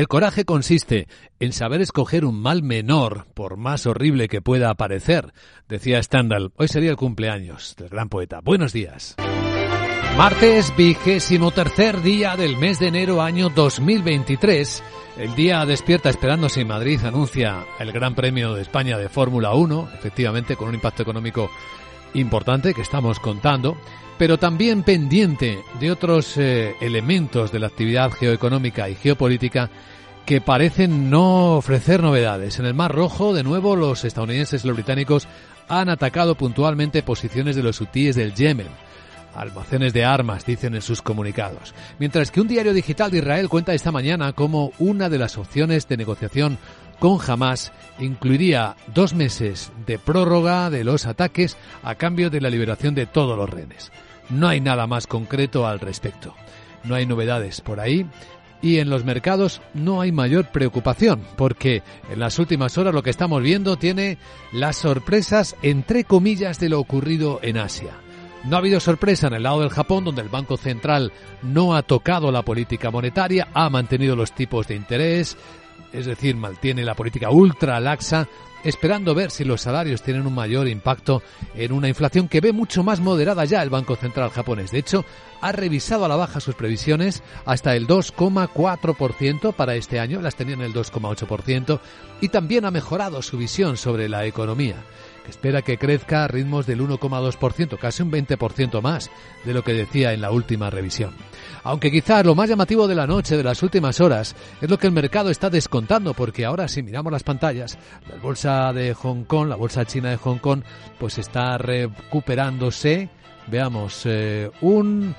El coraje consiste en saber escoger un mal menor, por más horrible que pueda parecer, decía Stendhal. Hoy sería el cumpleaños del gran poeta. Buenos días. Martes, vigésimo tercer día del mes de enero año 2023. El día despierta esperándose en Madrid anuncia el Gran Premio de España de Fórmula 1, efectivamente con un impacto económico importante que estamos contando, pero también pendiente de otros eh, elementos de la actividad geoeconómica y geopolítica que parecen no ofrecer novedades. En el Mar Rojo, de nuevo, los estadounidenses y los británicos han atacado puntualmente posiciones de los hutíes del Yemen almacenes de armas, dicen en sus comunicados. Mientras que un diario digital de Israel cuenta esta mañana cómo una de las opciones de negociación con Hamas incluiría dos meses de prórroga de los ataques a cambio de la liberación de todos los rehenes. No hay nada más concreto al respecto. No hay novedades por ahí y en los mercados no hay mayor preocupación, porque en las últimas horas lo que estamos viendo tiene las sorpresas entre comillas de lo ocurrido en Asia. No ha habido sorpresa en el lado del Japón, donde el Banco Central no ha tocado la política monetaria, ha mantenido los tipos de interés, es decir, mantiene la política ultra laxa, esperando ver si los salarios tienen un mayor impacto en una inflación que ve mucho más moderada ya el Banco Central japonés. De hecho, ha revisado a la baja sus previsiones hasta el 2,4% para este año, las tenía en el 2,8%, y también ha mejorado su visión sobre la economía espera que crezca a ritmos del 1,2%, casi un 20% más de lo que decía en la última revisión. Aunque quizás lo más llamativo de la noche, de las últimas horas, es lo que el mercado está descontando, porque ahora si miramos las pantallas, la bolsa de Hong Kong, la bolsa china de Hong Kong, pues está recuperándose, veamos, eh, un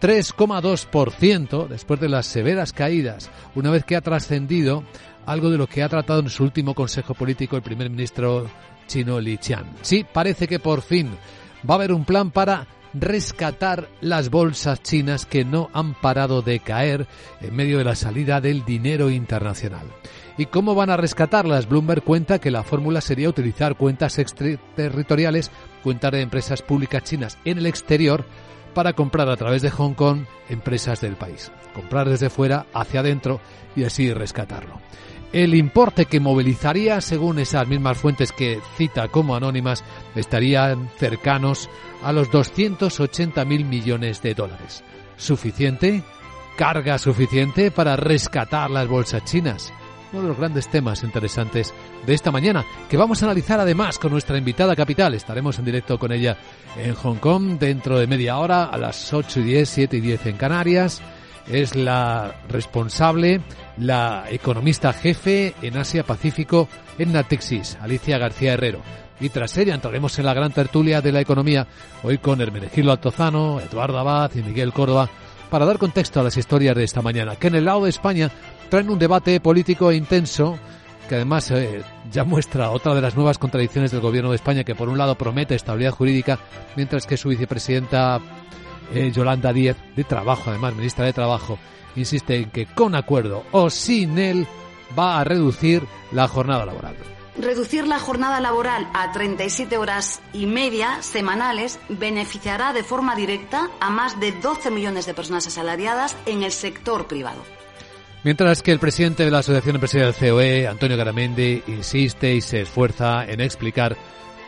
3,2% después de las severas caídas, una vez que ha trascendido algo de lo que ha tratado en su último consejo político el primer ministro chino Li Qian. Sí, parece que por fin va a haber un plan para rescatar las bolsas chinas que no han parado de caer en medio de la salida del dinero internacional. ¿Y cómo van a rescatarlas? Bloomberg cuenta que la fórmula sería utilizar cuentas extraterritoriales, cuentas de empresas públicas chinas en el exterior, para comprar a través de Hong Kong empresas del país. Comprar desde fuera hacia adentro y así rescatarlo. El importe que movilizaría, según esas mismas fuentes que cita como anónimas, estarían cercanos a los 280 mil millones de dólares. ¿Suficiente? ¿Carga suficiente para rescatar las bolsas chinas? Uno de los grandes temas interesantes de esta mañana, que vamos a analizar además con nuestra invitada capital. Estaremos en directo con ella en Hong Kong dentro de media hora a las 8 y 10, 7 y 10 en Canarias es la responsable, la economista jefe en Asia Pacífico en Natexis, Alicia García Herrero. Y tras ella entraremos en la gran tertulia de la economía, hoy con Hermenegildo Altozano, Eduardo Abad y Miguel Córdoba, para dar contexto a las historias de esta mañana, que en el lado de España traen un debate político intenso que además eh, ya muestra otra de las nuevas contradicciones del gobierno de España, que por un lado promete estabilidad jurídica, mientras que su vicepresidenta eh, Yolanda Díez, de Trabajo, además, ministra de Trabajo, insiste en que con acuerdo o sin él va a reducir la jornada laboral. Reducir la jornada laboral a 37 horas y media semanales beneficiará de forma directa a más de 12 millones de personas asalariadas en el sector privado. Mientras que el presidente de la Asociación Empresarial COE, Antonio Garamendi, insiste y se esfuerza en explicar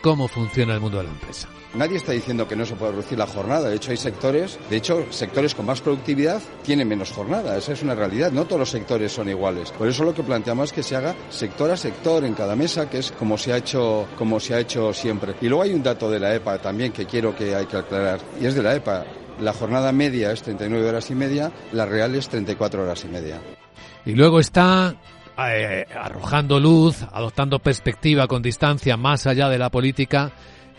cómo funciona el mundo de la empresa. Nadie está diciendo que no se puede reducir la jornada. De hecho, hay sectores, de hecho, sectores con más productividad tienen menos jornada. Esa es una realidad. No todos los sectores son iguales. Por eso lo que planteamos es que se haga sector a sector en cada mesa, que es como se ha hecho, como se ha hecho siempre. Y luego hay un dato de la EPA también que quiero que hay que aclarar. Y es de la EPA. La jornada media es 39 horas y media, la real es 34 horas y media. Y luego está eh, arrojando luz, adoptando perspectiva con distancia más allá de la política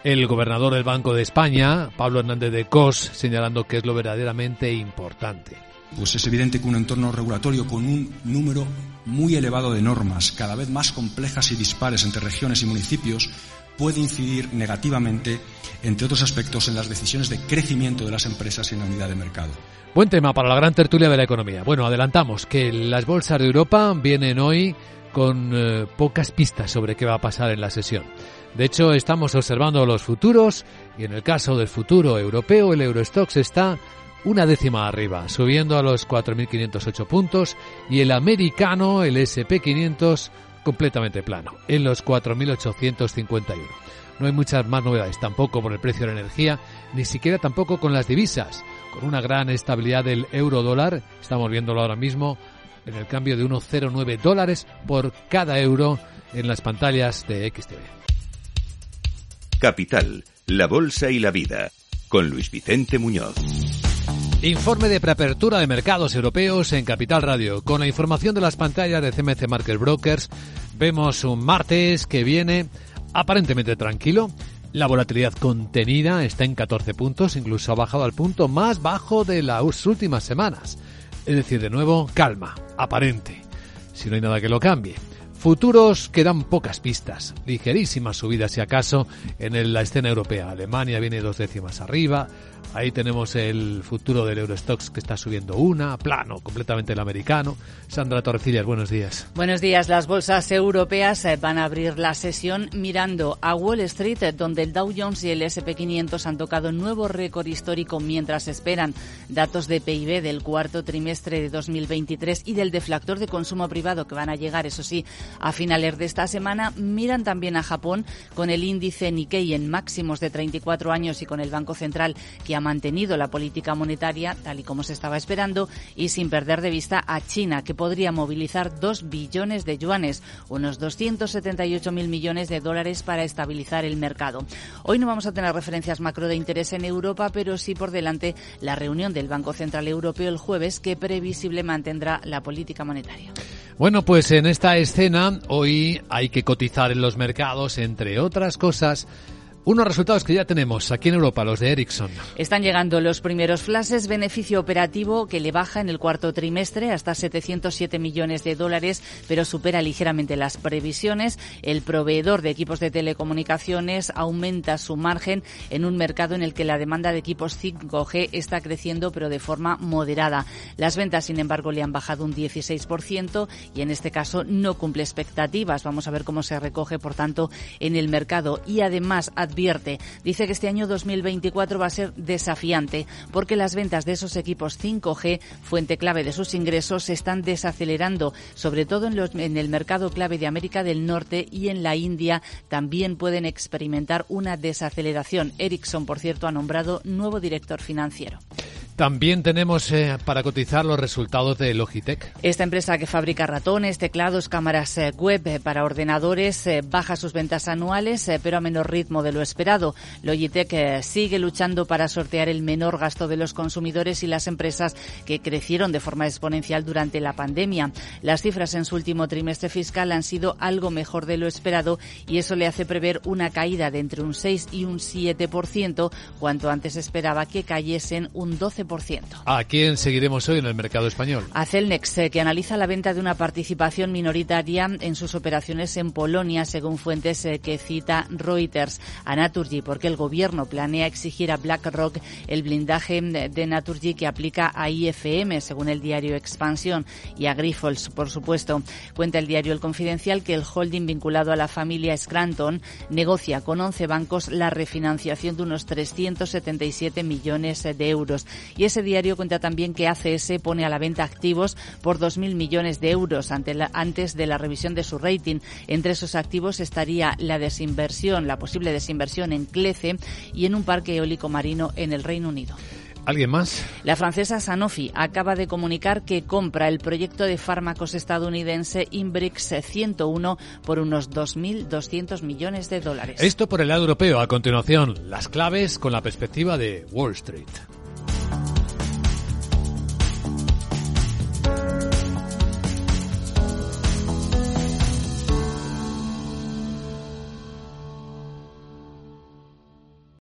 el gobernador del Banco de España, Pablo Hernández de Cos, señalando que es lo verdaderamente importante. Pues es evidente que un entorno regulatorio con un número muy elevado de normas, cada vez más complejas y dispares entre regiones y municipios, puede incidir negativamente, entre otros aspectos, en las decisiones de crecimiento de las empresas en la unidad de mercado. Buen tema para la gran tertulia de la economía. Bueno, adelantamos que las bolsas de Europa vienen hoy con eh, pocas pistas sobre qué va a pasar en la sesión. De hecho, estamos observando los futuros y en el caso del futuro europeo, el Eurostox está una décima arriba, subiendo a los 4.508 puntos y el americano, el SP500, completamente plano, en los 4.851. No hay muchas más novedades, tampoco por el precio de la energía, ni siquiera tampoco con las divisas, con una gran estabilidad del euro dólar, estamos viéndolo ahora mismo en el cambio de 1,09 dólares por cada euro en las pantallas de XTV. Capital, la Bolsa y la Vida, con Luis Vicente Muñoz. Informe de preapertura de mercados europeos en Capital Radio. Con la información de las pantallas de CMC Market Brokers, vemos un martes que viene aparentemente tranquilo. La volatilidad contenida está en 14 puntos, incluso ha bajado al punto más bajo de las últimas semanas. Es decir, de nuevo, calma, aparente, si no hay nada que lo cambie. Futuros que dan pocas pistas, ligerísimas subidas si acaso en la escena europea. Alemania viene dos décimas arriba, Ahí tenemos el futuro del Eurostox que está subiendo una, plano, completamente el americano. Sandra Torrecillas, buenos días. Buenos días. Las bolsas europeas eh, van a abrir la sesión mirando a Wall Street, eh, donde el Dow Jones y el SP500 han tocado nuevo récord histórico mientras esperan datos de PIB del cuarto trimestre de 2023 y del deflactor de consumo privado que van a llegar, eso sí, a finales de esta semana. Miran también a Japón con el índice Nikkei en máximos de 34 años y con el Banco Central que ha mantenido la política monetaria tal y como se estaba esperando y sin perder de vista a China, que podría movilizar 2 billones de yuanes, unos 278 mil millones de dólares para estabilizar el mercado. Hoy no vamos a tener referencias macro de interés en Europa, pero sí por delante la reunión del Banco Central Europeo el jueves, que previsible mantendrá la política monetaria. Bueno, pues en esta escena hoy hay que cotizar en los mercados, entre otras cosas, unos resultados que ya tenemos aquí en Europa, los de Ericsson. Están llegando los primeros flashes, beneficio operativo que le baja en el cuarto trimestre hasta 707 millones de dólares, pero supera ligeramente las previsiones. El proveedor de equipos de telecomunicaciones aumenta su margen en un mercado en el que la demanda de equipos 5G está creciendo, pero de forma moderada. Las ventas, sin embargo, le han bajado un 16% y en este caso no cumple expectativas. Vamos a ver cómo se recoge, por tanto, en el mercado. Y además, advierte. Dice que este año 2024 va a ser desafiante porque las ventas de esos equipos 5G, fuente clave de sus ingresos, se están desacelerando, sobre todo en, los, en el mercado clave de América del Norte y en la India también pueden experimentar una desaceleración. Ericsson, por cierto, ha nombrado nuevo director financiero. También tenemos eh, para cotizar los resultados de Logitech. Esta empresa que fabrica ratones, teclados, cámaras eh, web eh, para ordenadores baja sus ventas anuales, pero a menor ritmo de lo esperado. Logitech sigue luchando para sortear el menor gasto de los consumidores y las empresas que crecieron de forma exponencial durante la pandemia. Las cifras en su último trimestre fiscal han sido algo mejor de lo esperado y eso le hace prever una caída de entre un 6 y un 7%, cuanto antes esperaba que cayesen un 12%. ¿A quién seguiremos hoy en el mercado español? A Celnex, eh, que analiza la venta de una participación minoritaria en sus operaciones en Polonia, según fuentes eh, que cita Reuters. A Naturgy, porque el gobierno planea exigir a BlackRock el blindaje de Naturgy que aplica a IFM, según el diario Expansión, y a Grifols, por supuesto. Cuenta el diario El Confidencial que el holding vinculado a la familia Scranton negocia con 11 bancos la refinanciación de unos 377 millones de euros. Y ese diario cuenta también que ACS pone a la venta activos por 2.000 millones de euros ante antes de la revisión de su rating. Entre esos activos estaría la desinversión, la posible desinversión en Clece y en un parque eólico marino en el Reino Unido. ¿Alguien más? La francesa Sanofi acaba de comunicar que compra el proyecto de fármacos estadounidense Imbrix 101 por unos 2.200 millones de dólares. Esto por el lado europeo. A continuación, las claves con la perspectiva de Wall Street.